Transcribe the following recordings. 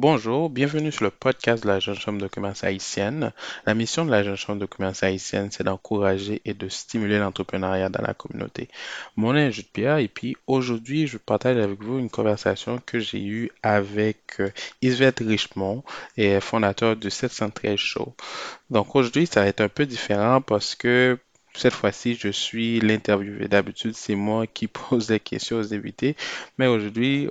Bonjour, bienvenue sur le podcast de la Jeune Chambre de commerce haïtienne. La mission de la Jeune Chambre de commerce haïtienne, c'est d'encourager et de stimuler l'entrepreneuriat dans la communauté. Mon nom est Jude Pierre et puis aujourd'hui, je partage avec vous une conversation que j'ai eue avec euh, Isvette Richemont, et fondateur du 713 Show. Donc aujourd'hui, ça va être un peu différent parce que cette fois-ci, je suis l'interviewé. D'habitude, c'est moi qui pose les questions aux invités, mais aujourd'hui,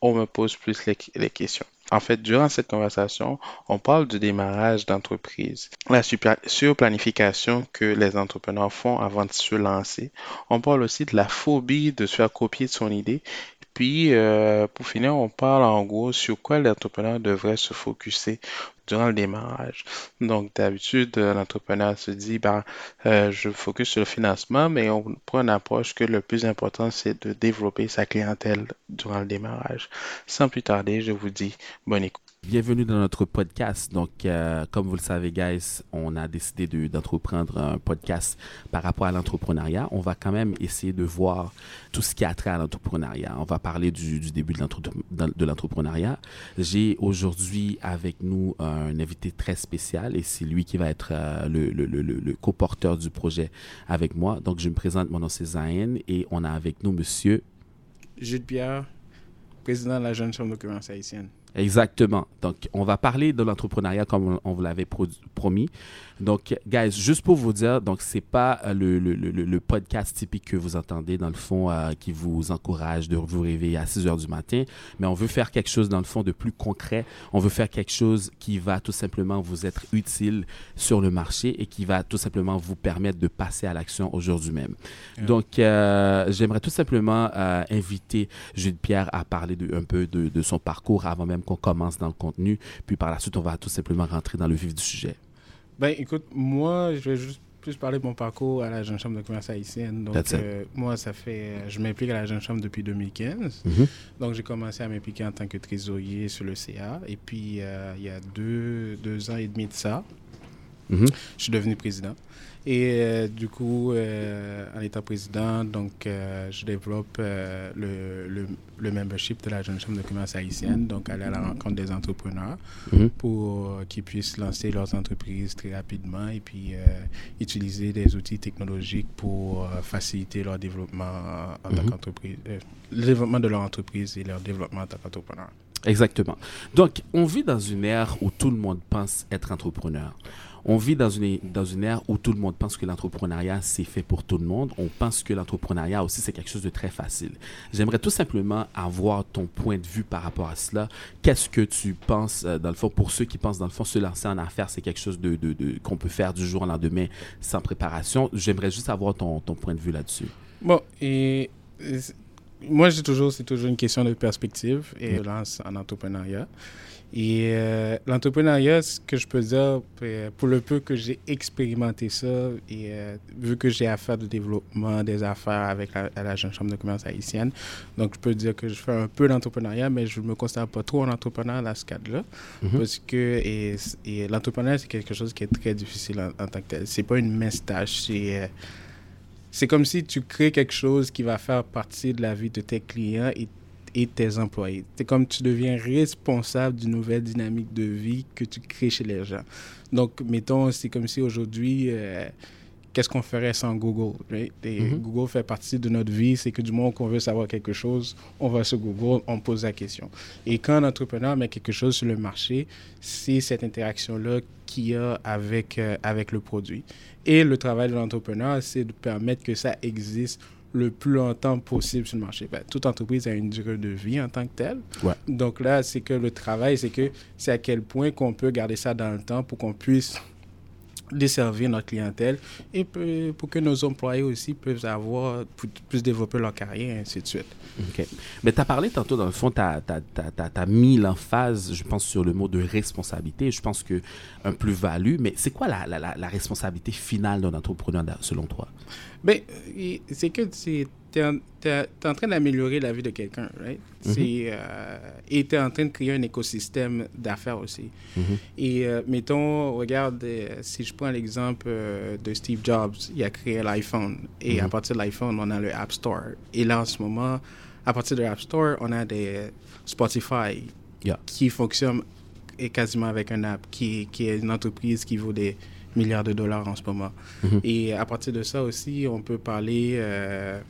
on me pose plus les questions. En fait, durant cette conversation, on parle du démarrage d'entreprise, la surplanification que les entrepreneurs font avant de se lancer. On parle aussi de la phobie de se faire copier de son idée puis, euh, pour finir, on parle en gros sur quoi l'entrepreneur devrait se focuser durant le démarrage. Donc, d'habitude, l'entrepreneur se dit, ben, euh, je focus sur le financement, mais on prend une approche que le plus important, c'est de développer sa clientèle durant le démarrage. Sans plus tarder, je vous dis bonne écoute. Bienvenue dans notre podcast. Donc, euh, comme vous le savez, guys, on a décidé d'entreprendre un podcast par rapport à l'entrepreneuriat. On va quand même essayer de voir tout ce qui a trait à l'entrepreneuriat. On va parler du, début de l'entrepreneuriat. J'ai aujourd'hui avec nous un invité très spécial et c'est lui qui va être euh, le, le, le, co-porteur du projet avec moi. Donc, je me présente, mon nom c'est Zayn et on a avec nous monsieur Jules Pierre, président de la Jeune Chambre de commerce haïtienne. Exactement. Donc, on va parler de l'entrepreneuriat comme on vous l'avait promis. Donc, guys, juste pour vous dire, donc c'est pas euh, le, le, le, le, podcast typique que vous entendez dans le fond euh, qui vous encourage de vous réveiller à 6 heures du matin, mais on veut faire quelque chose dans le fond de plus concret. On veut faire quelque chose qui va tout simplement vous être utile sur le marché et qui va tout simplement vous permettre de passer à l'action aujourd'hui même. Donc, euh, j'aimerais tout simplement inviter Jules Pierre à parler de, un peu de, de son parcours avant même qu'on commence dans le contenu, puis par la suite, on va tout simplement rentrer dans le vif du sujet. Ben, écoute, moi, je vais juste plus parler de mon parcours à la Jeune Chambre de commerce haïtienne. Donc, euh, moi, ça fait. Je m'implique à la Jeune Chambre depuis 2015. Mm-hmm. Donc, j'ai commencé à m'impliquer en tant que trésorier sur le CA. Et puis, euh, il y a deux, deux ans et demi de ça, mm-hmm. je suis devenu président. Et euh, du coup, euh, en étant président, donc, euh, je développe le, le, le, membership de la Jeune Chambre de commerce haïtienne, donc aller à la rencontre des entrepreneurs mhm. pour qu'ils puissent lancer leurs entreprises très rapidement et puis utiliser des outils technologiques pour faciliter leur développement en tant mhm. qu'entreprise, le développement de leur entreprise et leur développement en tant qu'entrepreneur. Exactement. Donc, on vit dans une ère où tout le monde pense être entrepreneur. On vit dans une, dans une ère où tout le monde pense que l'entrepreneuriat, c'est fait pour tout le monde. On pense que l'entrepreneuriat aussi, c'est quelque chose de très facile. J'aimerais tout simplement avoir ton point de vue par rapport à cela. Qu'est-ce que tu penses, euh, dans le fond, pour ceux qui pensent, dans le fond, se lancer en affaires, c'est quelque chose de, de, qu'on peut faire du jour au lendemain sans préparation. J'aimerais juste avoir ton, ton point de vue là-dessus. Bon, et moi, j'ai toujours, c'est toujours une question de perspective et lance en entrepreneuriat. Et euh, l'entrepreneuriat, ce que je peux dire, euh, pour le peu que j'ai expérimenté ça, et euh, vu que j'ai affaire de développement des affaires avec la, la, Jeune Chambre de commerce haïtienne, donc je peux dire que je fais un peu d'entrepreneuriat, mais je ne me considère pas trop un entrepreneur dans ce cadre-là. Mm-hmm. Parce que et, et l'entrepreneuriat, c'est quelque chose qui est très difficile en, en tant que tel. C'est pas une mince tâche, c'est c'est comme si tu crées quelque chose qui va faire partie de la vie de tes clients et, tes employés. C'est comme tu deviens responsable d'une nouvelle dynamique de vie que tu crées chez les gens. Donc, mettons, c'est comme si aujourd'hui, euh, qu'est-ce qu'on ferait sans Google? Mm-hmm. Google fait partie de notre vie. C'est que du moment qu'on veut savoir quelque chose, on va sur Google, on pose la question. Et quand un entrepreneur met quelque chose sur le marché, c'est cette interaction-là qu'il y a avec, euh, avec le produit. Et le travail de l'entrepreneur, c'est de permettre que ça existe le plus longtemps possible sur le marché. Ben, toute entreprise a une durée de vie en tant que telle. Donc là, c'est que le travail, c'est que c'est à quel point qu'on peut garder ça dans le temps pour qu'on puisse desservir notre clientèle et pour que nos employés aussi puissent avoir, puissent développer leur carrière et ainsi de suite. OK. Mais tu as parlé tantôt, dans le fond, tu as, as, mis l'emphase, je pense, sur le mot de responsabilité. Je pense que un plus-value, mais c'est quoi la, la, la, responsabilité finale d'un entrepreneur selon toi? Ben, c'est que c'est tu es, en train d'améliorer la vie de quelqu'un, right? Mm euh, et tu es en train de créer un écosystème d'affaires aussi. Mm-hmm. Et euh, mettons, regarde, euh, si je prends l'exemple de Steve Jobs, il a créé l'iPhone. Et à mm-hmm. partir de l'iPhone, on a le App Store. Et là, en ce moment, à partir de l'App Store, on a des Spotify, Yeah. qui fonctionne et quasiment avec un app, qui, qui est une entreprise qui vaut des milliards de dollars en ce moment. Et à partir de ça aussi, on peut parler euh,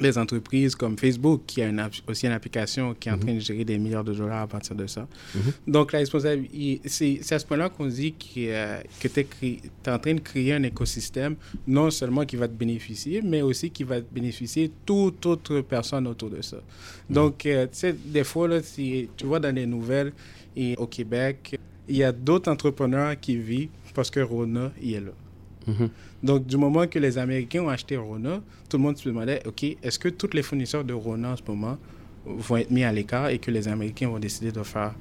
des entreprises comme Facebook, qui a une aussi une application qui est en Mhm. train de gérer des milliards de dollars à partir de ça. Mhm. Donc, la responsabilité, c'est à ce point-là qu'on dit qu'il, euh, que tu es, en train de créer un écosystème, non seulement qui va te bénéficier, mais aussi qui va te bénéficier toute autre personne autour de ça. Donc, euh, tu sais, des fois, là, si, tu vois dans les nouvelles et au Québec, il y a d'autres entrepreneurs qui vivent parce que Rona, il est là. Mhm. Donc, du moment que les Américains ont acheté Rona, tout le monde se demandait, OK, est-ce que tous les fournisseurs de Rona en ce moment vont être mis à l'écart et que les Américains vont décider de faire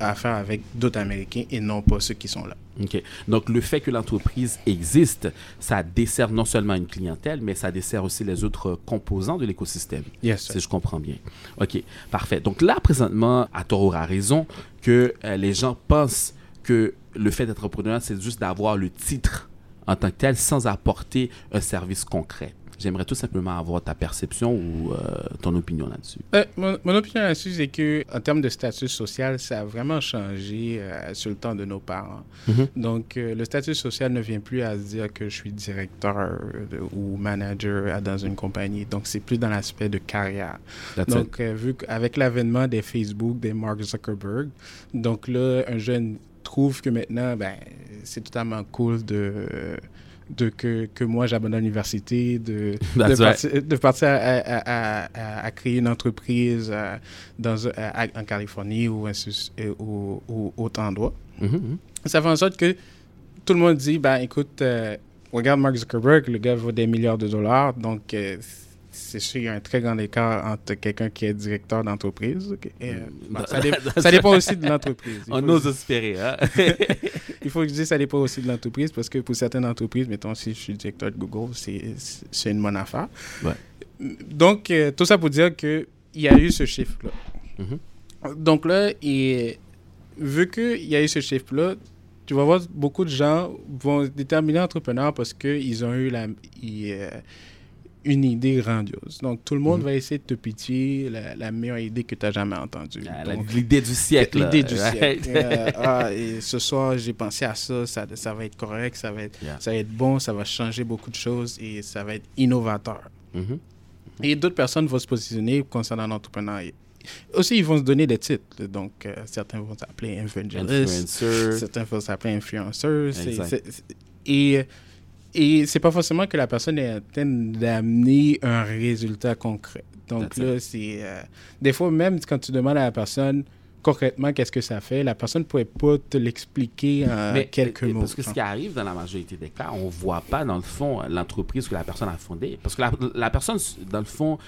affaire avec d'autres Américains et non pas ceux qui sont là? OK. Donc, le fait que l'entreprise existe, ça dessert non seulement une clientèle, mais ça dessert aussi les autres composants de l'écosystème. Yes, Si je comprends bien. OK, parfait. Donc là, présentement, Atoro a raison que euh, les gens pensent que le fait d'être entrepreneur, c'est juste d'avoir le titre en tant que tel sans apporter un service concret. J'aimerais tout simplement avoir ta perception ou euh, ton opinion là-dessus. Euh, mon, mon opinion là-dessus, c'est que en termes de statut social, ça a vraiment changé euh, sur le temps de nos parents. Mhm. Donc, le statut social ne vient plus à se dire que je suis directeur ou manager dans une compagnie. Donc, c'est plus dans l'aspect de carrière. That's. Donc, vu qu'avec l'avènement des Facebook, des Mark Zuckerberg, donc là, un jeune trouve que maintenant, ben, c'est totalement cool de, de que, que moi, j'abandonne l'université, de, de, partir, de partir à, à- à- à- à créer une entreprise euh, dans, en Californie ou, ainsi- euh, ou, ou autre endroit. Mhm, mhm. Ça fait en sorte que tout le monde dit, ben écoute, euh, regarde Mark Zuckerberg, le gars vaut des milliards de dollars, donc euh, c'est sûr qu'il y a un très grand écart entre quelqu'un qui est directeur d'entreprise. et, euh, bon, ça, dé- ça dépend aussi de l'entreprise. Il On ose espérer, hein? il faut que je dise ça dépend aussi de l'entreprise parce que pour certaines entreprises, mettons si je suis directeur de Google, c'est c'est une bonne affaire. Ouais. Donc, euh, tout ça pour dire qu'il y a eu ce chiffre-là. Mhm. Donc là, et, vu qu'il y a eu ce chiffre-là, tu vas voir beaucoup de gens vont déterminer entrepreneur parce qu'ils ont eu la, ils, euh, une idée grandiose. Donc, tout le monde Mhm. va essayer de te pitcher la, la meilleure idée que tu n'as jamais entendue. Ah, L'idée du siècle. L'idée du right? siècle. Euh, ah, et ce soir, j'ai pensé à ça, ça, ça va être correct, ça va être, Yeah. ça va être bon, ça va changer beaucoup de choses et ça va être innovateur. Mhm. Et d'autres personnes vont se positionner concernant l'entrepreneuriat. Aussi, ils vont se donner des titres. Donc, euh, certains vont s'appeler evangelistes, Influencer. certains vont s'appeler influenceurs. Et, et c'est pas forcément que la personne est en train d'amener un résultat concret. Donc là, c'est... euh, des fois, même quand tu demandes à la personne concrètement qu'est-ce que ça fait, la personne ne pourrait pas te l'expliquer en Mais, quelques mots. Parce que ce qui arrive dans la majorité des cas, on ne voit pas, dans le fond, l'entreprise que la personne a fondée. Parce que la, la personne, dans le fond,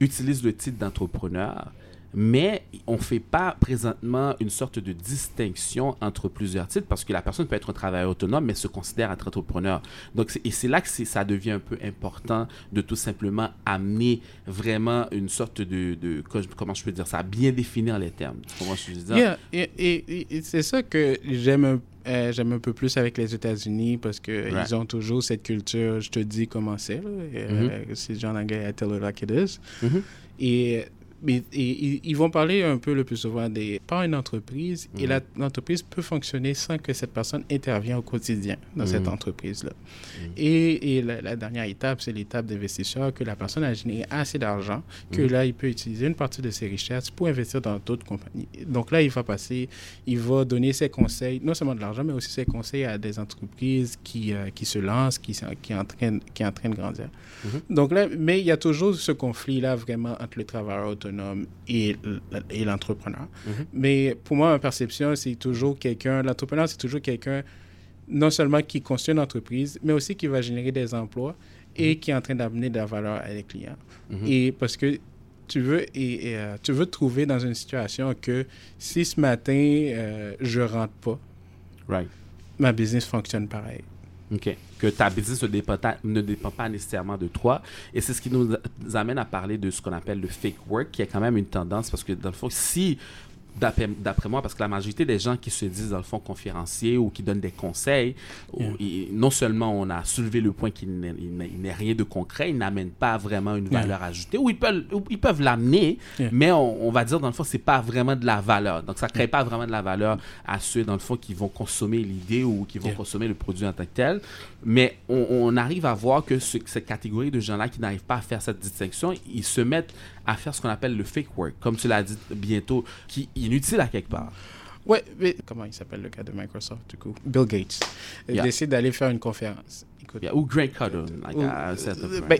utilise le titre d'entrepreneur, mais on ne fait pas présentement une sorte de distinction entre plusieurs titres parce que la personne peut être un travailleur autonome, mais se considère être entrepreneur. Donc, et c'est là que ça devient un peu important de tout simplement amener vraiment une sorte de, de- comment je peux dire ça, bien définir les termes. Que je dire? Yeah, et, et- et- et c'est ça que j'aime un, euh, j'aime un peu plus avec les États-Unis parce que Right. ils ont toujours cette culture, je te dis comment c'est. et, euh, C'est anglais, I tell it like it is. Et, mais, ils vont parler un peu le plus souvent des, par une entreprise et la- l'entreprise peut fonctionner sans que cette personne intervienne au quotidien dans cette Mhm. entreprise-là. Mhm. Et, et la, la dernière étape, c'est l'étape d'investisseur, que la personne a généré assez d'argent, que là, il peut utiliser une partie de ses richesses pour investir dans d'autres compagnies. Donc là, il va passer, il va donner ses conseils, non seulement de l'argent, mais aussi ses conseils à des entreprises qui, euh, qui se lancent, qui, qui, entraînent, qui est en train de grandir. Mhm. Donc là, mais il y a toujours ce conflit-là vraiment entre le travailleur autonome et, l'entrepreneur. Mhm. Mais pour moi, ma perception, c'est toujours quelqu'un, l'entrepreneur, c'est toujours quelqu'un non seulement qui construit une entreprise, mais aussi qui va générer des emplois et qui est en train d'amener de la valeur à les clients. Mhm. Et parce que tu veux, et, et, euh, tu veux te trouver dans une situation que si ce matin, euh, je rentre pas, Right. ma business fonctionne pareil. Que ta business ne dépend, ne dépend pas nécessairement de toi. Et c'est ce qui nous amène à parler de ce qu'on appelle le fake work, qui est quand même une tendance parce que dans le fond, si d'après moi, parce que la majorité des gens qui se disent, dans le fond, conférenciers ou qui donnent des conseils, et non seulement on a soulevé le point qu'il n'est rien de concret, ils n'amènent pas vraiment une Yeah. valeur ajoutée, ou ils peuvent, ils peuvent l'amener, Yeah. mais on, on va dire, dans le fond, c'est pas vraiment de la valeur. Donc, ça crée pas vraiment de la valeur à ceux, dans le fond, qui vont consommer l'idée ou qui vont consommer le produit en tant que tel. Mais on, on arrive à voir que ce- cette catégorie de gens-là qui n'arrivent pas à faire cette distinction, ils se mettent à faire ce qu'on appelle le fake work, comme tu l'as dit bientôt, qui est inutile à quelque part. Ouais, mais comment il s'appelle le gars de Microsoft, du coup? Bill Gates. Il Yeah. décide d'aller faire une conférence. Yeah, Ou Grant Cardone, like, à ben.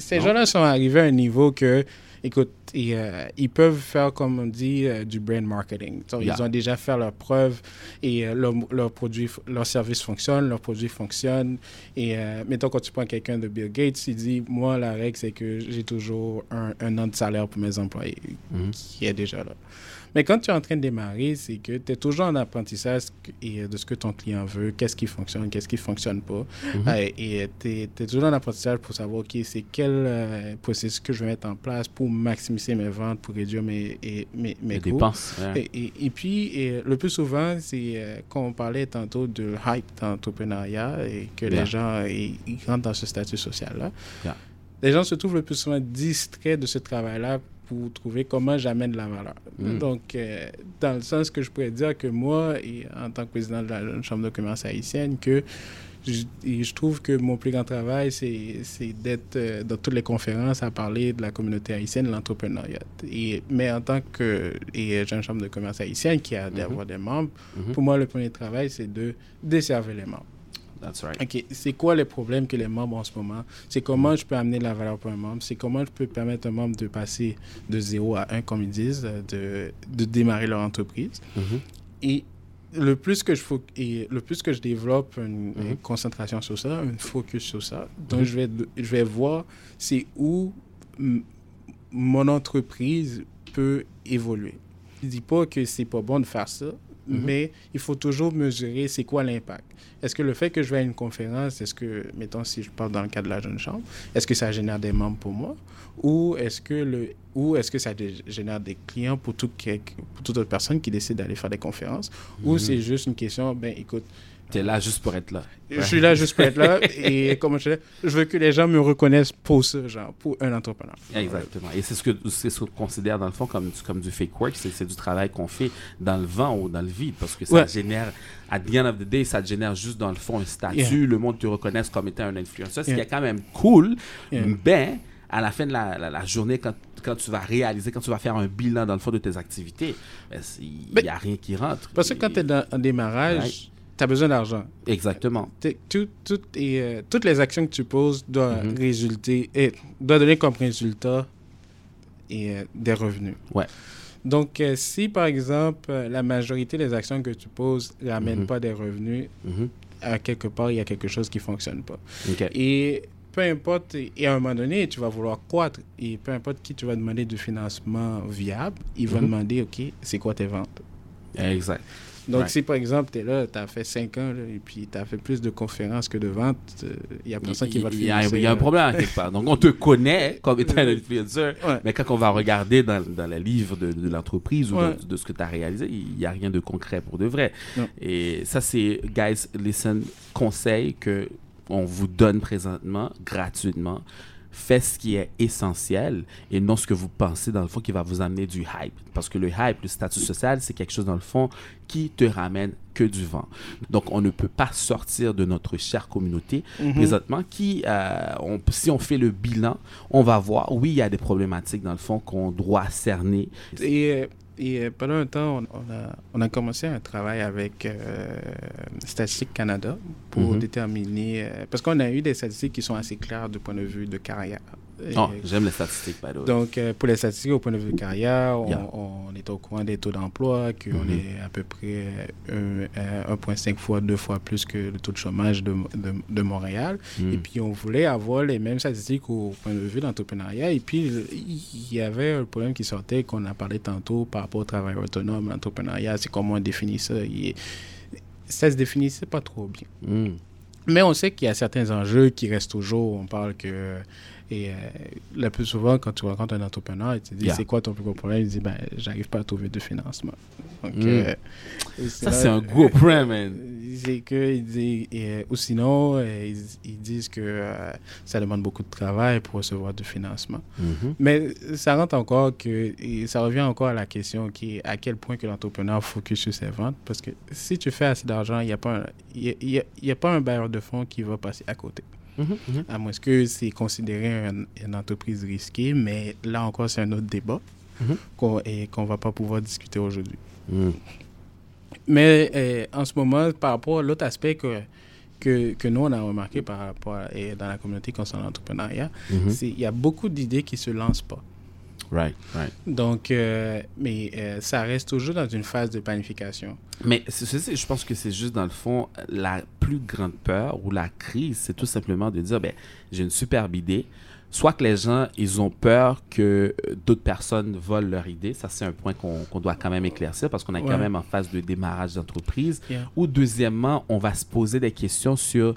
Ces gens-là sont arrivés à un niveau que, écoute, ils, euh, ils peuvent faire, comme on dit, euh, du brand marketing. Yeah. Ils ont déjà fait leurs preuves et euh, leur, leur produit, leur service fonctionne, leur produit fonctionne. Et euh, mettons, quand tu prends quelqu'un de Bill Gates, il dit Moi, la règle, c'est que j'ai toujours un, un an de salaire pour mes employés, Mhm. qui est déjà là. Mais quand tu es en train de démarrer, c'est que tu es toujours en apprentissage et, euh, de ce que ton client veut, qu'est-ce qui fonctionne, qu'est-ce qui fonctionne pas. Mhm. Euh, et tu es, toujours en apprentissage pour savoir, OK, c'est quel euh, processus que je vais mettre en place pour maximiser mes ventes, pour réduire mes, et, mes, mes Les coûts. dépenses. ouais. Et, et- et puis, et le plus souvent, c'est euh, quand on parlait tantôt de hype dans l'entrepreneuriat et que les gens ils, rentrent dans ce statut social-là, les gens se trouvent le plus souvent distraits de ce travail-là pour trouver comment j'amène de la valeur. Mm. Donc, euh, dans le sens que je pourrais dire que moi, et en tant que président de la Jeune Chambre de commerce haïtienne, que je, et je trouve que mon plus grand travail, c'est d'être euh, dans toutes les conférences à parler de la communauté haïtienne, de l'entrepreneuriat. Mais en tant que et Jeune Chambre de commerce haïtienne, qui a d'avoir des membres, Mhm. pour moi, le premier travail, c'est de desservir les membres. That's right. OK, c'est quoi les problèmes que les membres ont en ce moment? C'est comment je peux amener la valeur pour un membre? C'est comment je peux permettre à un membre de passer de 0 à 1, comme ils disent, de, de démarrer leur entreprise? Mhm. Et le plus que je, et le plus que je développe une, Mhm. une concentration sur ça, un focus sur ça, donc Mhm. je, vais, je vais voir c'est où mon entreprise peut évoluer. Je dis pas que c'est pas bon de faire ça, Mhm. mais il faut toujours mesurer c'est quoi l'impact. Est-ce que le fait que je vais à une conférence, est-ce que, mettons, si je parle dans le cas de la jeune chambre, est-ce que ça génère des membres pour moi? Ou est-ce que, le, ou est-ce que ça génère des clients pour, tout, quel- pour toute autre personne qui décide d'aller faire des conférences? Ou Mhm. c'est juste une question, ben écoute, T'es là juste pour être là. je suis là juste pour être là et comme je dis, je veux que les gens me reconnaissent pour ça, genre, pour un entrepreneur. Exactement. Et c'est ce que c'est ce qu'on considère dans le fond comme, du- comme du fake work, c'est du travail qu'on fait dans le vent ou dans le vide parce que ça Ouais. génère, at the end of the day, ça génère juste dans le fond un statut, Yeah. le monde te reconnaisse comme étant un influenceur, ce qui est quand même cool, Yeah. ben à la fin de la, la- la journée, quand, quand tu vas réaliser, quand tu vas faire un bilan dans le fond de tes activités, ben, il Mais- n'y a rien qui rentre. Parce que quand tu es en démarrage. Tu as besoin d'argent. Exactement. Tout- tout et, euh, toutes les actions que tu poses doivent Mhm. résulter et doivent donner comme résultat et, euh, des revenus. Ouais. Donc, euh, si par exemple, la majorité des actions que tu poses ne ramènent Mhm. pas des revenus, Mhm. à quelque part, il y a quelque chose qui ne fonctionne pas. Et peu importe, et à un moment donné, tu vas vouloir croître, et peu importe qui tu vas demander du financement viable, il va Mhm. demander, OK, c'est quoi tes ventes? Exact. Donc, si par exemple, tu es là, tu as fait 5 ans, là, et puis tu as fait plus de conférences que de ventes, il n'y a personne qui va te Il y a un- financer. Il y a un là. problème à quelque part. Donc, on te connaît comme étant un influenceur, Ouais. mais quand on va regarder dans, dans le livre de, de l'entreprise ou Ouais. de, de ce que tu as réalisé, il n'y a rien de concret pour de vrai. Non. Et ça, c'est, guys, listen, conseil que on vous donne présentement gratuitement. Faites ce qui est essentiel et non ce que vous pensez dans le fond qui va vous amener du hype. Parce que le hype, le statut social, c'est quelque chose dans le fond qui te ramène que du vent. Donc, on ne peut pas sortir de notre chère communauté Mhm. présentement qui, euh, on- si on fait le bilan, on va voir, oui, il y a des problématiques dans le fond qu'on doit cerner. Et, euh, et euh, pendant un temps, on, a, on a commencé un travail avec euh, Statistique Canada pour Mhm. déterminer. euh, parce qu'on a eu des statistiques qui sont assez claires du point de vue de carrière. Oh, j'aime les statistiques, by the way. Donc, euh, pour les statistiques au point de vue de carrière, on, Yeah. on est au courant des taux d'emploi, qu'on Mhm. est à peu près euh, euh, 1,5 fois, deux fois plus que le taux de chômage de, de, de Montréal. Mm. Et puis, on voulait avoir les mêmes statistiques au point de vue de l'entrepreneuriat. Et puis, il y avait un problème qui sortait, qu'on a parlé tantôt par rapport au travail autonome, l'entrepreneuriat, c'est comment on définit ça. Et ça se définissait pas trop bien. Mm. Mais on sait qu'il y a certains enjeux qui restent toujours. On parle que et euh, le plus souvent, quand tu rencontres un entrepreneur, il te dit Yeah. c'est quoi ton plus gros problème? Il dit ben, j'arrive pas à trouver de financement. Donc, Mm. euh, Ça, c'est un gros point, man. c'est que il dit, et, ou sinon, euh, ils, ils disent que euh, ça demande beaucoup de travail pour recevoir du financement. Mhm. Mais ça rentre encore que, et ça revient encore à la question qui est à quel point que l'entrepreneur focus sur ses ventes? Parce que si tu fais assez d'argent, il n'y a, pas un- il y a, il y a- il y a pas un bailleur de fonds qui va passer à côté. Mhm. À moins que c'est considéré un- une entreprise risquée, mais là encore, c'est un autre débat Mhm. qu'on qu'on va pas pouvoir discuter aujourd'hui. Mhm. Mais euh, en ce moment, par rapport à l'autre aspect que, que, que nous, on a remarqué par rapport à- et dans la communauté concernant l'entrepreneuriat, c'est il y a beaucoup d'idées qui se lancent pas. Right, right. Donc, euh, mais euh, ça reste toujours dans une phase de planification. Mais je pense que c'est juste dans le fond, la plus grande peur ou la crise, c'est tout simplement de dire, ben, j'ai une superbe idée. Soit que les gens, ils ont peur que euh, d'autres personnes volent leur idée. Ça, c'est un point qu'on doit quand même éclaircir parce qu'on est Ouais. quand même en phase de démarrage d'entreprise. Yeah. Ou deuxièmement, on va se poser des questions sur,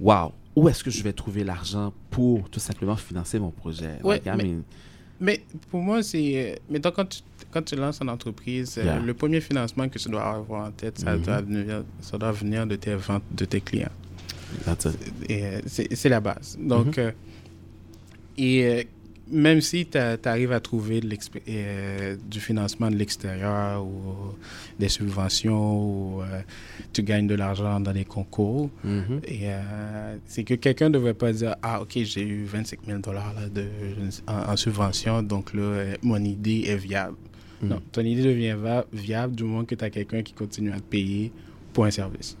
wow, où est-ce que je vais trouver l'argent pour tout simplement financer mon projet? Ouais, mais- Mais pour moi, c'est. euh, Mettons, quand tu, quand tu lances une entreprise, euh, Yeah. le premier financement que tu dois avoir en tête, ça, Mhm. doit, venir, ça doit venir de tes ventes de tes clients. euh, c'est la base. Donc, Mhm. euh, et même si tu arrives à trouver de euh, du financement de l'extérieur ou des subventions ou euh, tu gagnes de l'argent dans des concours, Mhm. et euh, c'est que quelqu'un ne devrait pas dire Ah, ok, j'ai eu 25 000 dollars en, en subvention, donc là, mon idée est viable. Mhm. Non, ton idée devient viable du moment que tu as quelqu'un qui continue à te payer pour un service.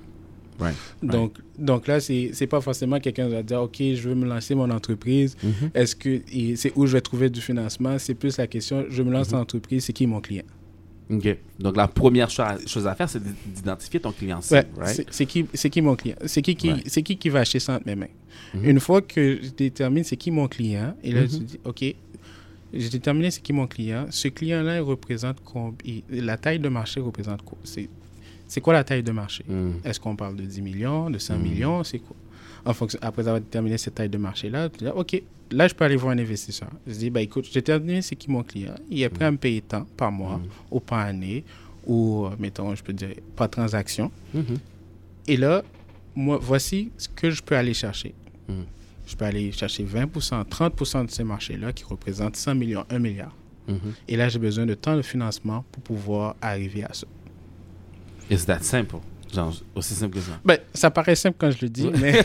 Right. Donc, donc là, c'est c'est pas forcément quelqu'un qui va dire Ok, je veux me lancer mon entreprise. Mhm. Est-ce que c'est où je vais trouver du financement? C'est plus la question je me lance Mhm. en entreprise, c'est qui mon client? OK. Donc, la première cho- chose à faire, c'est d'identifier ton client Ouais, right? c'est- qui, mon client? C'est qui qui, qui qui va acheter ça entre mes mains? Mhm. Une fois que je détermine c'est qui mon client, et là Mhm. tu dis, OK, j'ai déterminé c'est qui mon client, ce client-là il représente combien La taille de marché représente quoi? C'est c'est quoi la taille de marché? Mhm. Est-ce qu'on parle de 10 millions, de 100 Mhm. millions? C'est quoi? En fonction, Après avoir déterminé cette taille de marché-là, tu dis, OK, là je peux aller voir un investisseur. Je dis, bah, écoute, j'ai déterminé c'est qui mon client, il est prêt à me payer tant par mois Mhm. ou par année, ou, euh, mettons, je peux dire, par transaction. Et là, moi, voici ce que je peux aller chercher. Je peux aller chercher 20%, 30% de ces marchés-là qui représentent 100 millions, 1 milliard. Et là, j'ai besoin de tant de financement pour pouvoir arriver à ça. It's that simple? Genre, aussi simple que ça. Ben, ça paraît simple quand je le dis, mais,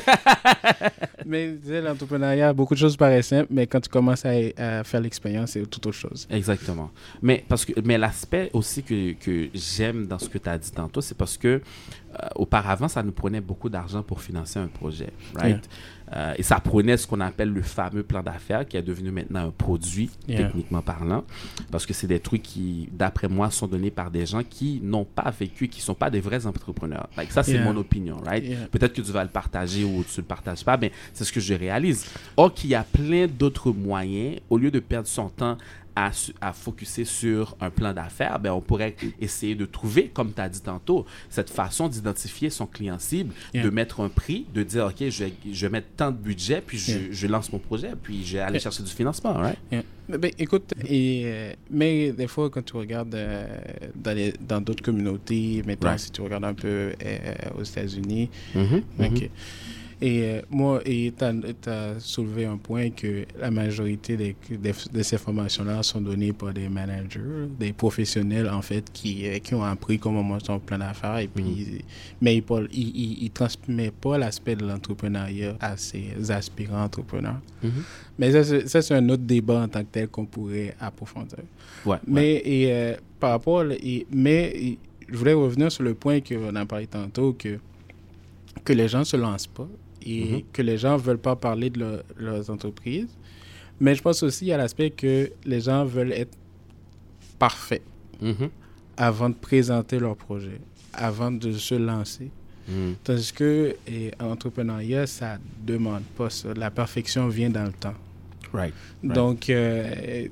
mais l'entrepreneuriat, beaucoup de choses paraissent simples, mais quand tu commences à, à faire l'expérience, c'est tout autre chose. Exactement. Mais, parce que, mais l'aspect aussi que, que j'aime dans ce que tu as dit tantôt, c'est parce que euh, auparavant, ça nous prenait beaucoup d'argent pour financer un projet. Right? Euh, et ça prenait ce qu'on appelle le fameux plan d'affaires qui est devenu maintenant un produit, Yeah. techniquement parlant. Parce que c'est des trucs qui, d'après moi, sont donnés par des gens qui n'ont pas vécu, qui ne sont pas des vrais entrepreneurs. Like, ça, c'est Yeah. mon opinion. Right? Yeah. Peut-être que tu vas le partager ou tu ne le partages pas, mais c'est ce que je réalise. Or qu'il y a plein d'autres moyens, au lieu de perdre son temps à, à focuser sur un plan d'affaires, ben, on pourrait essayer de trouver, comme tu as dit tantôt, cette façon d'identifier son client cible, Yeah. de mettre un prix, de dire, OK, je vais, je vais mettre tant de budget, puis je, Yeah. je lance mon projet, puis je vais aller Yeah. chercher du financement, right? Ben, écoute, et, euh, mais des fois, quand tu regardes euh, dans les- dans d'autres communautés, maintenant, Right. si tu regardes un peu euh, aux États-Unis. Ok. Et euh, moi, tu as, soulevé un point que la majorité des, des- de ces formations-là sont données par des managers, des professionnels, en fait, qui, euh, qui ont appris comment monter un plan d'affaires. Et puis, Mais ils ne ils, ils- ils transmettent pas l'aspect de l'entrepreneuriat à ces aspirants entrepreneurs. Mhm. Mais ça, c'est- un autre débat en tant que tel qu'on pourrait approfondir. Ouais, ouais. Mais et, euh, par rapport, et- mais je voulais revenir sur le point qu'on a parlé tantôt que que les gens ne se lancent pas et Mhm. que les gens veulent pas parler de leur- leurs entreprises. Mais je pense aussi à l'aspect que les gens veulent être parfaits Mhm, avant de présenter leur projet, avant de se lancer. mhm. Tandis que et, en entrepreneuriat, ça demande pas ça. La perfection vient dans le temps. Right. Right. Donc, euh,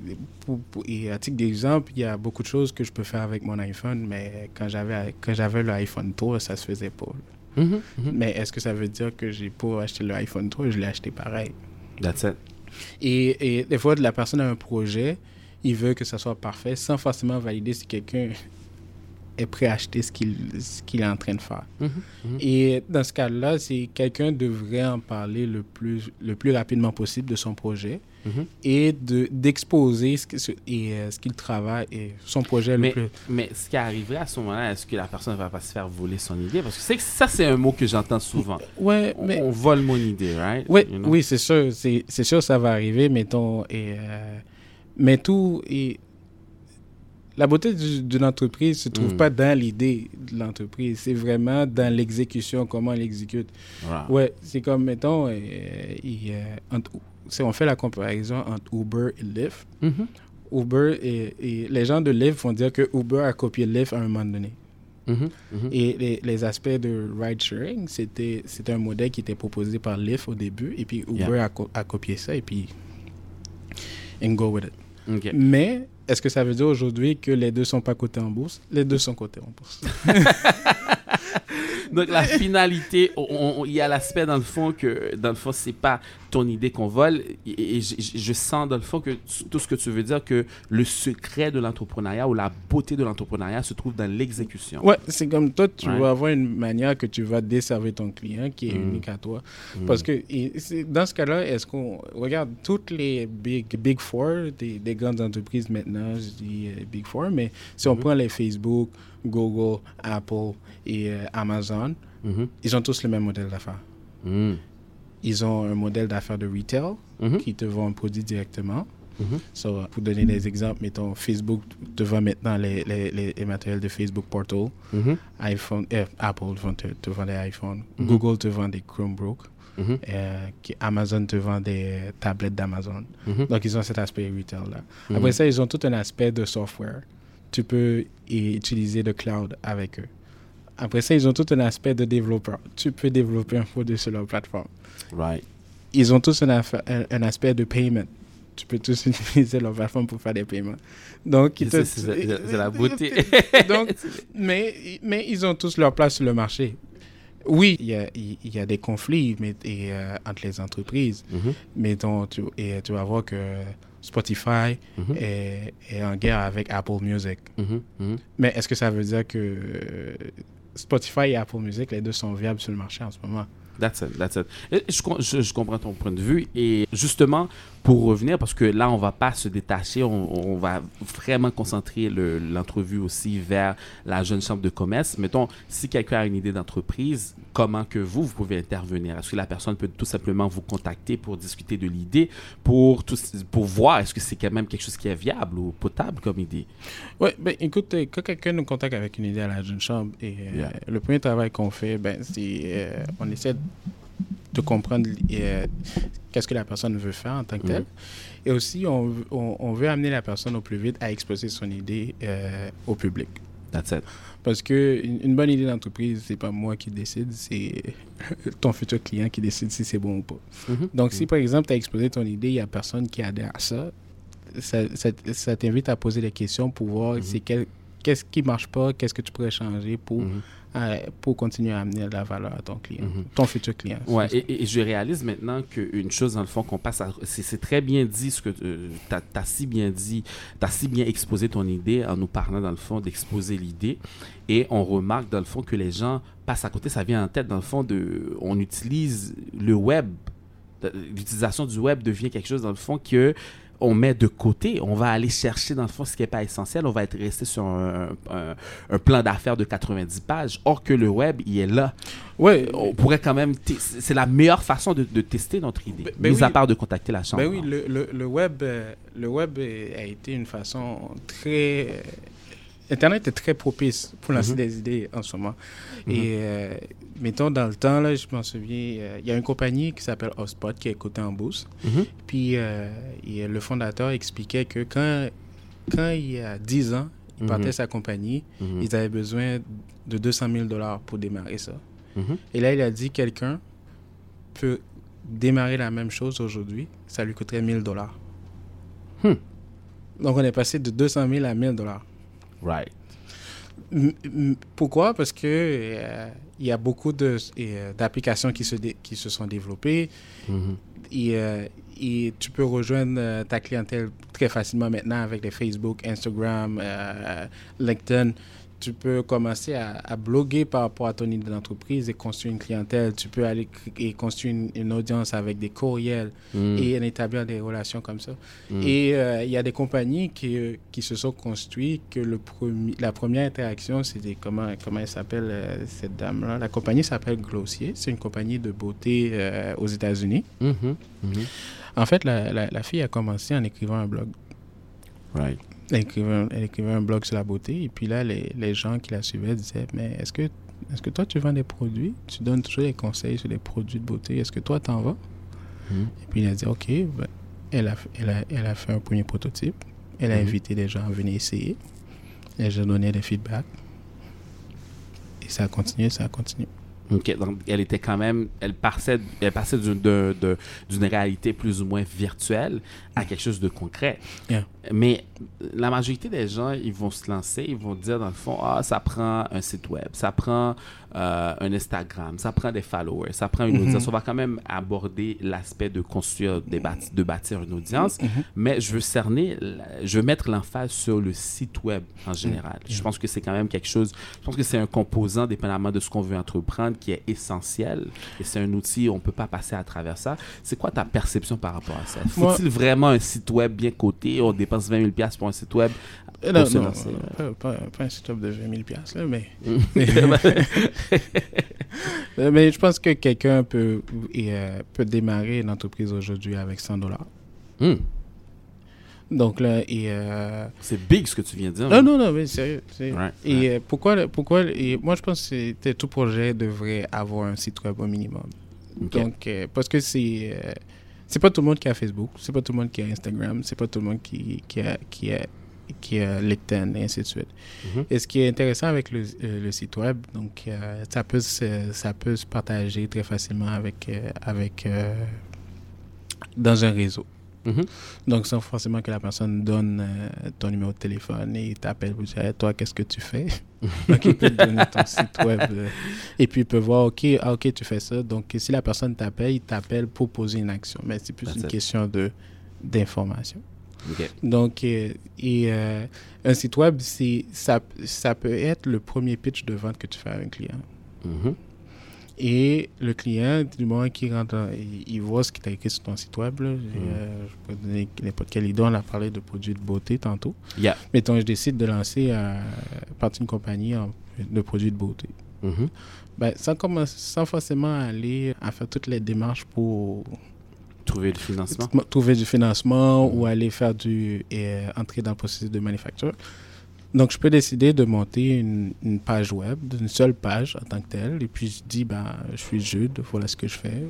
pour, pour- et à titre d'exemple, il y a beaucoup de choses que je peux faire avec mon iPhone, mais quand j'avais quand j'avais l'iPhone 3, ça se faisait pas. Mhm, mhm. Mais est-ce que ça veut dire que j'ai pas acheté le iPhone 3 Je l'ai acheté pareil? That's it. Et, et des fois, la personne a un projet, il veut que ça soit parfait sans forcément valider si quelqu'un est prêt à acheter ce qu'il ce qu'il est en train de faire. Mhm, mhm. Et dans ce cas-là, c'est quelqu'un devrait en parler le plus, le plus rapidement possible de son projet Mhm. et de d'exposer ce, que- ce- et, euh, ce qu'il travaille et son projet Mais, le plus. mais ce qui arriverait à ce moment-là, est-ce que la personne ne va pas se faire voler son idée? Parce que ça, c'est un mot que j'entends souvent. Ouais, On, mais on vole mon idée, right? Oui, You know? oui, c'est sûr, c'est c'est sûr, ça va arriver, mettons, et euh, mais tout et la beauté du- d'une entreprise se trouve Mm. pas dans l'idée de l'entreprise, c'est vraiment dans l'exécution, comment elle exécute. Voilà. Ouais, c'est comme mettons, euh, il, euh, entre- si on fait la comparaison entre Uber et Lyft, Mhm. Uber et, et les gens de Lyft vont dire que Uber a copié Lyft à un moment donné. Mhm. Mhm. Et les, les aspects de ride sharing, c'était un modèle qui était proposé par Lyft au début, et puis Uber a, a copié ça, et puis and go with it. Mais est-ce que ça veut dire aujourd'hui que les deux sont pas cotés en bourse? Les deux sont cotés en bourse. Donc la finalité, il y a l'aspect dans le fond que dans le fond c'est pas ton idée qu'on vole et, et je, sens dans le fond que tout ce que tu veux dire que le secret de l'entrepreneuriat ou la beauté de l'entrepreneuriat se trouve dans l'exécution. Ouais, c'est comme toi, tu Ouais. vas avoir une manière que tu vas desservir ton client qui est Mm. unique à toi. Mm. Parce que et dans ce cas-là, est-ce qu'on regarde toutes les big, big four des, des grandes entreprises maintenant, je dis euh, big four, mais si on Mhm. prend les Facebook, Google, Apple et euh, Amazon, Mhm. ils ont tous le même modèle d'affaires. Mhm. Ils ont un modèle d'affaires de retail Mhm. qui te vend un produit directement. Mhm. So, pour donner des exemples, mettons, Facebook te vend maintenant les, les, les- les matériels de Facebook Portal. IPhone, euh, Apple te, te vend des iPhones. Google te vend des Chromebooks. Euh, qui- Amazon te vend des tablettes d'Amazon. Donc, ils ont cet aspect retail-là. Après ça, ils ont tout un aspect de software. Tu peux utiliser le cloud avec eux. Après ça, ils ont tout un aspect de développeur. Tu peux développer un produit sur leur plateforme. Right. Ils ont tous un, un, un aspect de payment. Tu peux tous utiliser leur plateforme pour faire des paiements. Donc, te- C'est la beauté. Donc, mais, mais ils ont tous leur place sur le marché. Oui, il y a, il y a des conflits mais, et, euh, entre les entreprises, Mhm. mais donc, tu, et tu vas voir que Spotify Mhm. est, est en guerre avec Apple Music. Mhm. Mhm. Mais est-ce que ça veut dire que Spotify et Apple Music, les deux sont viables sur le marché en ce moment? That's it, that's it. Je- je comprends ton point de vue. Et justement, pour revenir, parce que là, on va pas se détacher, on, on va vraiment concentrer le- l'entrevue aussi vers la jeune chambre de commerce. Mettons, si quelqu'un a une idée d'entreprise, comment que vous, vous pouvez intervenir? Est-ce que la personne peut tout simplement vous contacter pour discuter de l'idée, pour, tout- pour voir est-ce que c'est quand même quelque chose qui est viable ou potable comme idée? Oui, ben écoute, euh, quand quelqu'un nous contacte avec une idée à la jeune chambre, et, euh, le premier travail qu'on fait, ben, c'est euh, on essaie de comprendre euh, qu'est-ce que la personne veut faire en tant que telle. Et aussi, on, veut- on, on veut amener la personne au plus vite à exposer son idée euh, au public. That's it. Parce que une, une bonne idée d'entreprise, c'est pas moi qui décide, c'est ton futur client qui décide si c'est bon ou pas. Mhm. Donc, si par exemple, tu as exposé ton idée, il n'y a personne qui adhère à ça, ça, ça, ça t'invite à poser des questions pour voir c'est quel- qu'est-ce qui marche pas, qu'est-ce que tu pourrais changer pour, Mhm. euh, pour continuer à amener de la valeur à ton client, Mhm. ton futur client. Ouais, et, je réalise maintenant qu'une chose, dans le fond, qu'on passe à. C'est très bien dit ce que tu as, si bien dit, tu as si bien exposé ton idée en nous parlant, dans le fond, d'exposer l'idée. Et on remarque, dans le fond, que les gens passent à côté, ça vient en tête, dans le fond, de. On utilise le web. L'utilisation du web devient quelque chose, dans le fond, que on met de côté, on va aller chercher dans le fond ce qui n'est pas essentiel, on va être resté sur un, un- un plan d'affaires de 90 pages, or que le web, il est là Ouais, on pourrait quand même. C'est la meilleure façon de, de tester notre idée. Ben- ben mis à oui. part de contacter la chambre. Ben oui, le, le, le web, euh, le web a été une façon très. Internet est très propice pour lancer Mhm. des idées en ce moment. Mhm. Et euh, mettons, dans le temps, là, je m'en souviens, euh, il y a une compagnie qui s'appelle Hotspot qui est cotée en bourse. Mhm. Puis euh, et le fondateur expliquait que quand, quand il y a 10 ans, il partait sa compagnie, ils avaient besoin de 200 000 dollars pour démarrer ça. Et là, il a dit quelqu'un peut démarrer la même chose aujourd'hui, ça lui coûterait 1000 dollars. Hmm. Donc, on est passé de 200 000 à 1000 dollars. Right. Pourquoi? Parce que euh, il y a beaucoup de, euh, d'applications qui se, qui se sont développées Mhm. et, euh, et tu peux rejoindre ta clientèle très facilement maintenant avec les Facebook, Instagram, LinkedIn. Tu peux commencer à, à bloguer par rapport à ton idée d'entreprise et construire une clientèle. Tu peux aller et construire une, une audience avec des courriels Mhm. et en établir des relations comme ça. Mhm. Et euh, il y a des compagnies qui, euh, qui se sont construites que le premier, la première interaction, c'était comment, comment elle s'appelle euh, cette dame-là? La compagnie s'appelle Glossier. C'est une compagnie de beauté euh, aux États-Unis. Mhm. Mhm. En fait, la, la, la fille a commencé en écrivant un blog. Right. Elle écrivait, elle écrivait un blog sur la beauté. Et puis là, les, les gens qui la suivaient disaient Mais est-ce que, est-ce que toi, tu vends des produits? Tu donnes toujours des conseils sur les produits de beauté. Est-ce que toi, t'en vas Mhm. Et puis, il a dit Ok. Ben, elle, a, elle, a, elle a fait un premier prototype. Elle a Mhm. invité les gens à venir essayer. Elle a donné des feedbacks. Et ça a continué, ça a continué. Donc elle était quand même, elle passait, elle passait d'une, réalité plus ou moins virtuelle à quelque chose de concret. Yeah. Mais la majorité des gens, ils vont se lancer, ils vont dire dans le fond, ah, ça prend un site web, ça prend euh, un Instagram, ça prend des followers, ça prend une Mhm. audience. On va quand même aborder l'aspect de construire, des bâti- de bâtir une audience, mais je veux cerner, je veux mettre l'emphase sur le site web en général. Je pense que c'est quand même quelque chose, je pense que c'est un composant, dépendamment de ce qu'on veut entreprendre, qui est essentiel. Et c'est un outil, on ne peut pas passer à travers ça. C'est quoi ta perception par rapport à ça? Faut-il vraiment un site web bien coté? On dépense 20 000 pour un site web? Euh, Non, non, lancer, pas, pas, pas un site web de 20 000 piastres, là, mais... Mais je pense que quelqu'un peut, et, euh, peut démarrer une entreprise aujourd'hui avec 100 dollars. Hmm. Donc là, et... euh, C'est big ce que tu viens de dire. Non, non, non, mais sérieux. et euh, pourquoi, pourquoi... Et moi, je pense que tout projet devrait avoir un site web au minimum. Ok. Donc, parce que c'est... c'est pas tout le monde qui a Facebook, c'est pas tout le monde qui a Instagram, c'est pas tout le monde qui, qui a... Qui a qui a LinkedIn et ainsi de suite. Mhm. Et ce qui est intéressant avec le, euh, le site web, donc euh, ça peut se, ça peut se partager très facilement avec euh, avec euh, dans un réseau. Mhm. Donc sans forcément que la personne donne ton numéro de téléphone et t'appelle pour dire Hey, toi qu'est-ce que tu fais? donc il peut te donner ton site web et puis il peut voir ok ah, ok tu fais ça. Donc si la personne t'appelle, il t'appelle pour poser une action. Mais c'est plus That's une it. question de d'information. Donc, euh, et euh, un site web, ça, ça peut être le premier pitch de vente que tu fais à un client. Mhm. Et le client, du moment qu'il rentre, dans- il, il voit ce qui t'a écrit sur ton site web. là. Et, euh, je peux donner n'importe quelle idée. On a parlé de produits de beauté tantôt. Yeah. Mettons, je décide de lancer à partir d'une compagnie en- de produits de beauté. Mhm. Ben, sans, sans forcément aller à faire toutes les démarches pour Trouver le financement? trouver du financement ou aller faire du et, euh, entrer dans le processus de manufacture. Donc, je peux décider de monter une, une page web, une seule page en tant que telle, et puis je dis, ben, je suis Jude, voilà ce que je fais,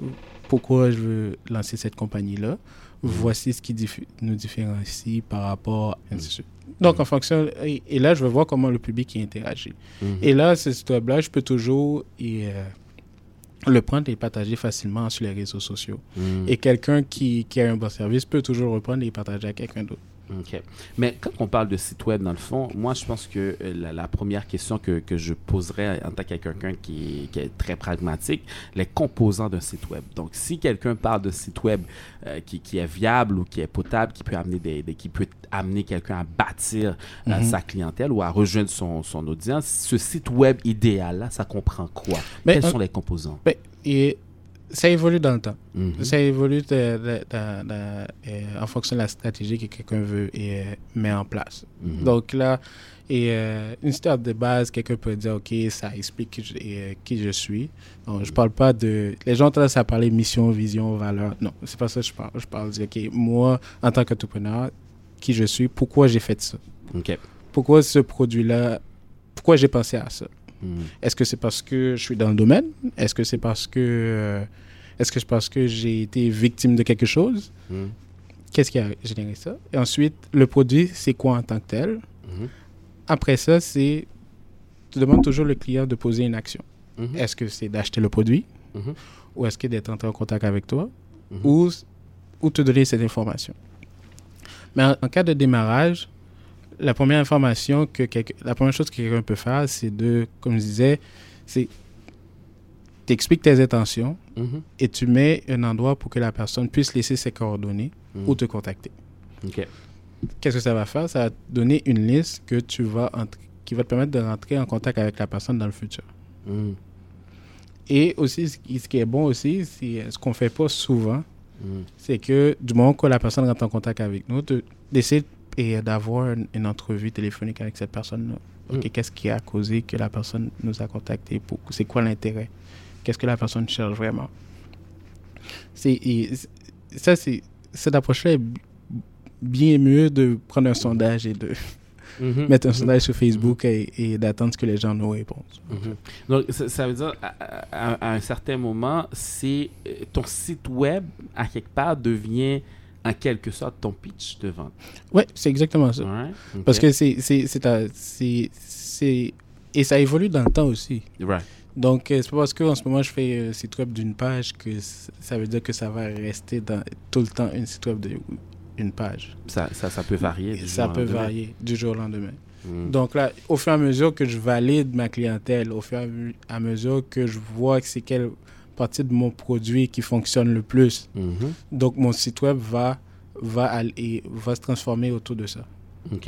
pourquoi je veux lancer cette compagnie-là, voici ce qui nous différencie par rapport, de suite. Donc, en fonction, et, et là, je vais voir comment le public y interagit. Mhm. Et là, ce site web-là, je peux toujours y, euh, le prendre et partager facilement sur les réseaux sociaux. Mhm. Et quelqu'un qui, qui a un bon service peut toujours reprendre et partager à quelqu'un d'autre. OK. Mais quand on parle de site web, dans le fond, moi, je pense que euh, la, la première question que, que je poserais en tant que quelqu'un qui, qui est très pragmatique, les composants d'un site web. Donc, si quelqu'un parle de site web euh, qui, qui est viable ou qui est potable, qui peut amener, des, des- qui peut amener quelqu'un à bâtir euh, Mhm. sa clientèle ou à rejoindre son, son audience, ce site web idéal-là, ça comprend quoi? Mais Quels sont les composants? Et ça évolue dans le temps. Mhm. Ça évolue de- de- de- de- euh, en fonction de la stratégie que quelqu'un veut et euh, met en place. Mhm. Donc là, et, euh, une start de base, quelqu'un peut dire, OK, ça explique qui je, et, qui je suis. Donc, je parle pas de... Les gens tendance à parler mission, vision, valeur. Non, c'est pas ça que je parle. Je parle de, OK, moi, en tant qu'entrepreneur, qui je suis, pourquoi j'ai fait ça? OK. Pourquoi ce produit-là, pourquoi j'ai pensé à ça? Mhm. Est-ce que c'est parce que je suis dans le domaine? Est-ce que c'est parce que... euh, est-ce que c'est parce que j'ai été victime de quelque chose? Mhm. Qu'est-ce qui a généré ça? Et ensuite, le produit, c'est quoi en tant que tel? Mhm. Après ça, c'est... Tu demandes toujours le client de poser une action. Mhm. Est-ce que c'est d'acheter le produit? Mhm. Ou est-ce que d'être entré en contact avec toi? Ou, ou te donner cette information? Mais en, en cas de démarrage, la première information que quelqu'un- la première chose que quelqu'un peut faire, c'est de, comme je disais, c'est t'expliques tes intentions Mhm. et tu mets un endroit pour que la personne puisse laisser ses coordonnées Mhm. ou te contacter. OK. Qu'est-ce que ça va faire? Ça va te donner une liste que tu vas entrer- qui va te permettre de rentrer en contact avec la personne dans le futur. Mhm. Et aussi, ce qui est bon aussi, ce qu'on fait pas souvent, Mhm. c'est que du moment que la personne rentre en contact avec nous, de- d'essayer et d'avoir une, entrevue téléphonique avec cette personne-là. Mm. Qu'est-ce qui a causé que la personne nous a contactés pour- C'est quoi l'intérêt? Qu'est-ce que la personne cherche vraiment? C'est ça, c'est cette approche-là est bien mieux de prendre un sondage et de Mhm. mettre un sondage sur Facebook et, et d'attendre ce que les gens nous répondent. Mhm. Donc, ça, ça veut dire, à, à- à un certain moment, c'est euh, ton site web, à quelque part, devient en quelque sorte ton pitch de vente. Ouais, c'est exactement ça. Parce que c'est et ça évolue dans le temps aussi. Right. Donc euh, c'est pas parce que en ce moment je fais un site web d'une page que ça veut dire que ça va rester dans tout le temps un site web d'une page. Ça, ça, ça peut varier. du Ça jour peut lendemain. varier du jour au lendemain. Mhm. Donc là, au fur et à mesure que je valide ma clientèle, au fur et à mesure que je vois que c'est quelle partie de mon produit qui fonctionne le plus, Mhm. donc mon site web va va aller, va se transformer autour de ça. OK.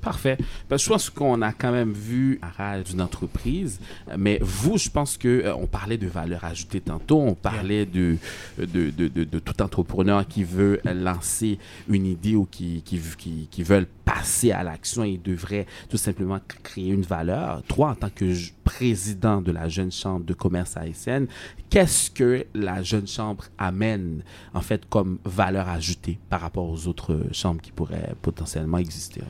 Parfait. Parce je pense qu'on a quand même vu rage d'une entreprise, euh, mais vous, je pense que euh, on parlait de valeur ajoutée tantôt, on parlait de, de, de, de, tout entrepreneur qui veut euh, lancer une idée ou qui, qui, qui, veulent passer à l'action et devrait tout simplement créer une valeur. Toi, en tant que président de la Jeune Chambre de commerce haïtienne, qu'est-ce que la Jeune Chambre amène en fait comme valeur ajoutée par rapport aux autres chambres qui pourraient potentiellement exister?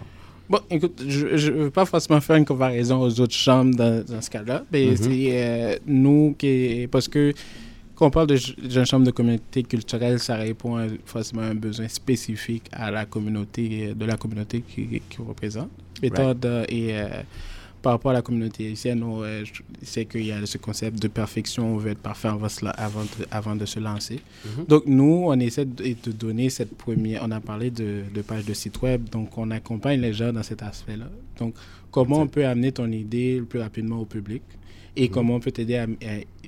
Bon, écoute, je ne veux pas forcément faire une comparaison aux autres chambres dans, dans ce cas-là, mais Mhm. c'est euh, nous qui. Parce que quand on parle d'une chambre de communauté culturelle, ça répond à, forcément à un besoin spécifique à la communauté, de la communauté qui, qui représente. Étant de- et euh, par rapport à la communauté haïtienne, sais qu'il y a ce concept de perfection, on veut être parfait avant, cela- avant, de, avant de se lancer. Mhm. Donc, nous, on essaie de, de donner cette première. On a parlé de, de page de site web, donc on accompagne les gens dans cet aspect-là. Donc, comment on peut amener ton idée le plus rapidement au public et Mhm. comment on peut t'aider à, à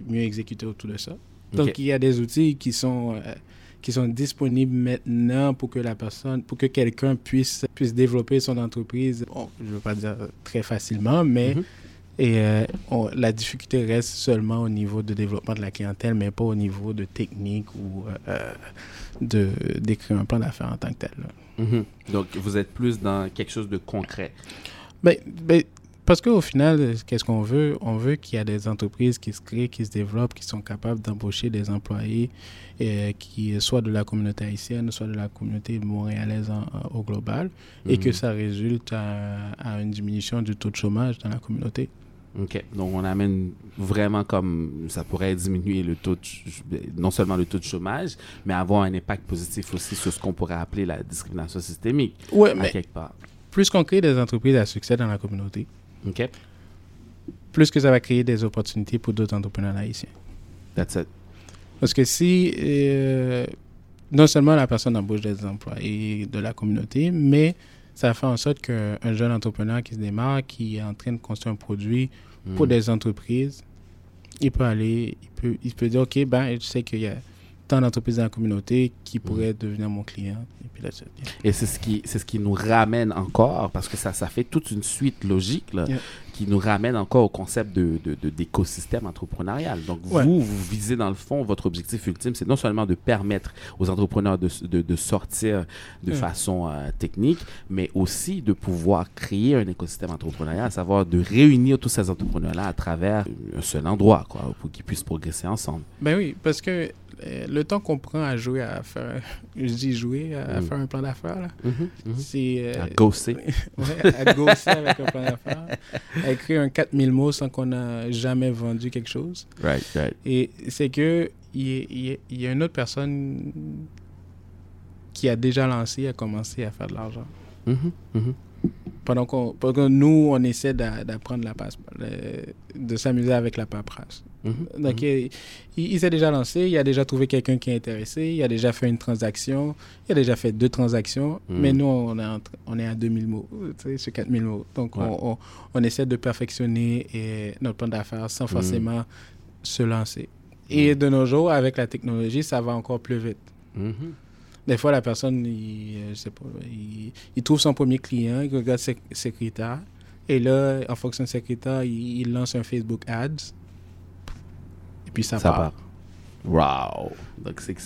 mieux exécuter autour de ça? Donc, il y a des outils qui sont, euh, qui sont disponibles maintenant pour que la personne, pour que quelqu'un puisse, puisse développer son entreprise. Bon, je ne veux pas dire très facilement, mais. Mhm. Et euh, on- la difficulté reste seulement au niveau de développement de la clientèle, mais pas au niveau de technique ou euh, de d'écrire un plan d'affaires en tant que tel. Mhm. Donc, vous êtes plus dans quelque chose de concret. Ben, ben, parce qu'au final, qu'est-ce qu'on veut? On veut qu'il y ait des entreprises qui se créent, qui se développent, qui sont capables d'embaucher des employés, euh, qui soit de la communauté haïtienne, soit de la communauté montréalaise en- en- au global, et Mhm. que ça résulte à, à une diminution du taux de chômage dans la communauté. OK. Donc, on amène vraiment comme ça pourrait diminuer le taux, de non seulement le taux de chômage, mais avoir un impact positif aussi sur ce qu'on pourrait appeler la discrimination systémique, Ouais, à mais quelque part. plus qu'on crée des entreprises à succès dans la communauté, OK? plus que ça va créer des opportunités pour d'autres entrepreneurs haïtiens. That's it. Parce que si euh, non seulement la personne embauche des employés de la communauté, mais ça fait en sorte qu'un jeune entrepreneur qui se démarre, qui est en train de construire un produit pour Mhm. des entreprises, il peut aller, il peut, il peut dire, OK, ben, je sais qu'il y a tant d'entreprises dans la communauté qui pourraient devenir mon client. Et puis là, c'est bien. Et c'est ce qui c'est ce qui nous ramène encore parce que ça ça fait toute une suite logique là, Yeah. Qui nous ramène encore au concept de d'écosystème entrepreneurial. Donc Ouais. vous vous visez dans le fond votre objectif ultime c'est non seulement de permettre aux entrepreneurs de, de, de sortir de Ouais. façon euh, technique mais aussi de pouvoir créer un écosystème entrepreneurial, à savoir de réunir tous ces entrepreneurs là à travers un seul endroit quoi pour qu'ils puissent progresser ensemble. Ben oui, parce que euh, le temps qu'on prend à jouer, à faire, je dis jouer, à, Mm. faire un plan d'affaires, là, mhm. c'est... euh, À gosser. Ouais, à gosser avec un plan d'affaires, à écrire un 4000 mots sans qu'on a jamais vendu quelque chose. Right, right. Et c'est que il y, a- y y une autre personne qui a déjà lancé, a commencé à faire de l'argent. Mhm, mhm. pendant, qu'on, pendant que nous, on essaie d'a- d'apprendre la passe, le- de s'amuser avec la paperasse. Mhm, Donc, mhm. il, il- il s'est déjà lancé, il a déjà trouvé quelqu'un qui est intéressé, il a déjà fait une transaction, il a déjà fait deux transactions, Mhm. mais nous, on est, en tr- on est à 2000 mots, sur 4000 mots. Donc, Ouais. on, on- on essaie de perfectionner et notre plan d'affaires sans forcément se lancer. Et de nos jours, avec la technologie, ça va encore plus vite. Des fois, la personne, il, euh, je sais pas, il, il trouve son premier client, il regarde ses, ses critères. Et là, en fonction de ses critères, il, il lance un Facebook Ads. Puis ça. Wow. Donc, c'est.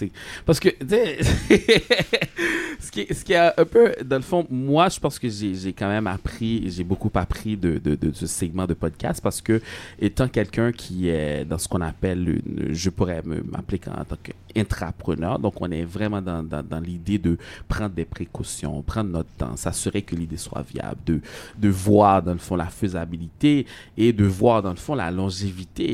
Parce que, tu sais, ce, qui, ce qui a un peu, dans le fond, moi, je pense que j'ai quand même appris, j'ai beaucoup appris de, de, de ce segment de podcast parce que, étant quelqu'un qui est dans ce qu'on appelle, une- je pourrais m'appeler en tant qu'intrapreneur, donc on est vraiment dans, dans, dans l'idée de prendre des précautions, prendre notre temps, s'assurer que l'idée soit viable, de, de voir, dans le fond, la faisabilité et de voir, dans le fond, la longévité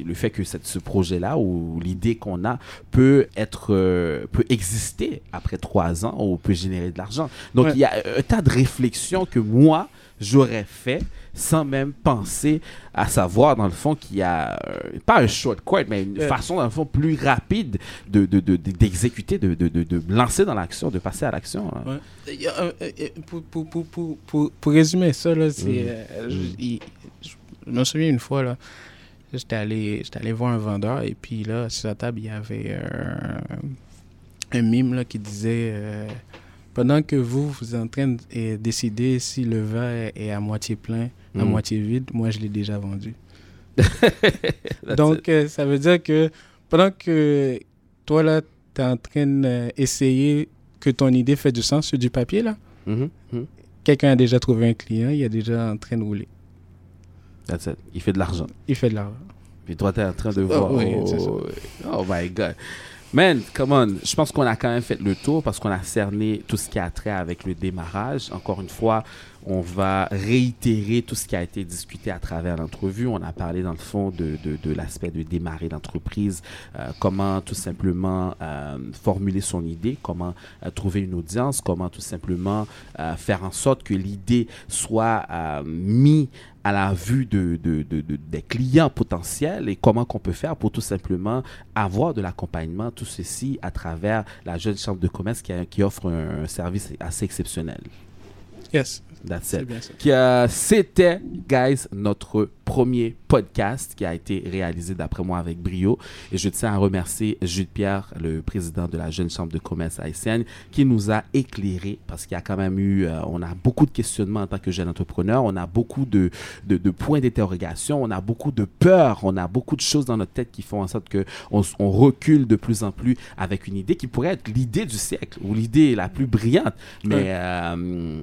et le fait que cette, ce projet-là ou l'idée qu'on a peut être, euh, peut exister après trois ans ou peut générer de l'argent. Donc, Ouais. il y a un tas de réflexions que moi, j'aurais fait sans même penser à savoir, dans le fond, qu'il y a, euh, pas un shortcut, mais une Ouais. façon, dans le fond, plus rapide de, de, de- de- d'exécuter, de, de, de, de lancer dans l'action, de passer à l'action. hein. Ouais. Euh, euh, pour, pour, pour, pour, pour, pour résumer ça, là, c'est, euh, je, je- je me souviens une fois, là, j'étais allé, j'étais allé voir un vendeur et puis là, sur la table, il y avait un, un mime là, qui disait euh, Pendant que vous, vous êtes en train de décider si le verre est à moitié plein, à Mhm. moitié vide, moi, je l'ai déjà vendu. Donc, euh, ça veut dire que pendant que toi, là, tu es en train d'essayer que ton idée fait du sens sur du papier, là, Mhm, mhm. quelqu'un a déjà trouvé un client, il est déjà en train de rouler. That's it. Il fait de l'argent. Il fait de l'argent. Puis toi, t'es en train de Ah voir. oui, oh, oh my God. Man, come on. Je pense qu'on a quand même fait le tour parce qu'on a cerné tout ce qui a trait avec le démarrage. Encore une fois, on va réitérer tout ce qui a été discuté à travers l'entrevue. On a parlé dans le fond de, de, de l'aspect de démarrer l'entreprise, euh, comment tout simplement euh, formuler son idée, comment euh, trouver une audience, comment tout simplement euh, faire en sorte que l'idée soit euh, mise à la vue de, de- de- de- des clients potentiels et comment qu'on peut faire pour tout simplement avoir de l'accompagnement, tout ceci à travers la jeune chambre de commerce qui offre un, un service assez exceptionnel. Yes, That's it. bien ça. Qui, euh, C'était, guys, notre premier podcast qui a été réalisé d'après moi avec brio. Et je tiens à remercier Jules Pierre, le président de la Jeune Chambre de commerce haïtienne, qui nous a éclairé parce qu'il y a quand même eu, euh, on a beaucoup de questionnements en tant que jeune entrepreneur, on a beaucoup de, de, de points d'interrogation, on a beaucoup de peur, on a beaucoup de choses dans notre tête qui font en sorte que on, recule de plus en plus avec une idée qui pourrait être l'idée du siècle ou l'idée la plus brillante. Mais euh,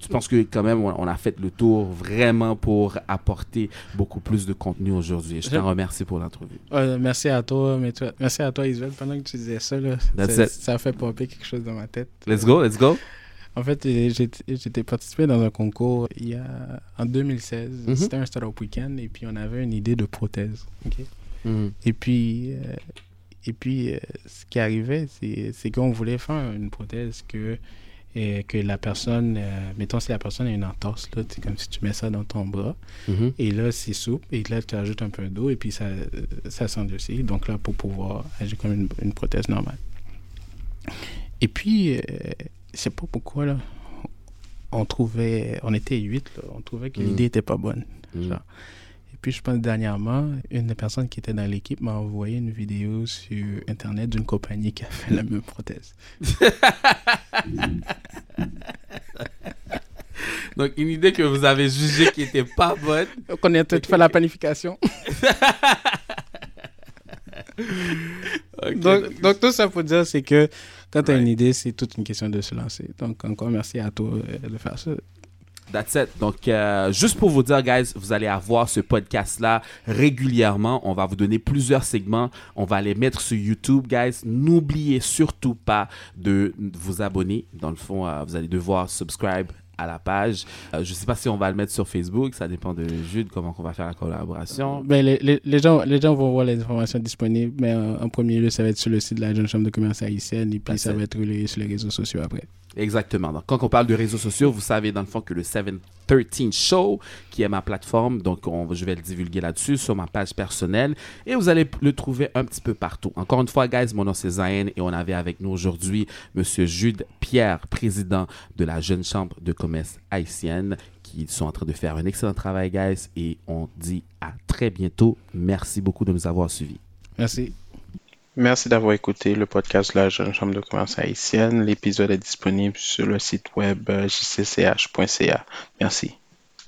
je pense que quand même, on on a fait le tour vraiment pour apporter beaucoup plus de contenu aujourd'hui. Je t'en remercie pour l'entrevue. Euh, merci à toi, mais toi, merci à toi, Isabelle. Pendant que tu disais ça, là, ça, ça a fait popper quelque chose dans ma tête. Let's go, let's go. En fait, j'étais participé dans un concours il y a, en 2016. Mhm. C'était un startup week-end et puis on avait une idée de prothèse. Mhm. Et puis, euh, et puis euh, ce qui arrivait, c'est c'est qu'on voulait faire une prothèse que, euh, que la personne, euh, mettons si la personne a une entorse, là, c'est comme si tu mets ça dans ton bras, Mhm. et là c'est souple, et là tu ajoutes un peu d'eau, et puis ça, euh, ça s'endurcit, donc là pour pouvoir agir comme une, une prothèse normale. Et puis, euh, je sais pas pourquoi, là, on trouvait, on était huit, là, on trouvait que Mm. l'idée était pas bonne. Mhm. Genre. Et puis, je pense dernièrement, une des personnes qui était dans l'équipe m'a envoyé une vidéo sur Internet d'une compagnie qui a fait la même prothèse. Donc, une idée que vous avez jugée qui n'était pas bonne. Donc, on a peut-être fait la planification. Donc, donc, tout ça pour dire, c'est que quand tu as Right. une idée, c'est toute une question de se lancer. Donc, encore merci à toi euh, de faire ça. That's it. Donc, euh, juste pour vous dire, guys, vous allez avoir ce podcast-là régulièrement. On va vous donner plusieurs segments. On va les mettre sur YouTube, guys. N'oubliez surtout pas de vous abonner. Dans le fond, euh, vous allez devoir subscribe à la page. Euh, je ne sais pas si on va le mettre sur Facebook. Ça dépend de Jude, comment on va faire la collaboration. Ben, les, les, les gens, les gens vont voir les informations disponibles, mais en, en premier lieu, ça va être sur le site de la Jeune Chambre de commerce haïtienne et puis That's ça it. va être relayé sur les réseaux sociaux après. Exactement. Donc, quand on parle de réseaux sociaux, vous savez dans le fond que le 713 Show, qui est ma plateforme, donc on, je vais le divulguer là-dessus sur ma page personnelle et vous allez le trouver un petit peu partout. Encore une fois, guys, mon nom c'est Zayn et on avait avec nous aujourd'hui Monsieur Jude Pierre, président de la Jeune Chambre de commerce haïtienne, qui sont en train de faire un excellent travail, guys, et on dit à très bientôt. Merci beaucoup de nous avoir suivis. Merci. Merci d'avoir écouté le podcast de la Jeune Chambre de commerce haïtienne. L'épisode est disponible sur le site web jcch.ca. Merci.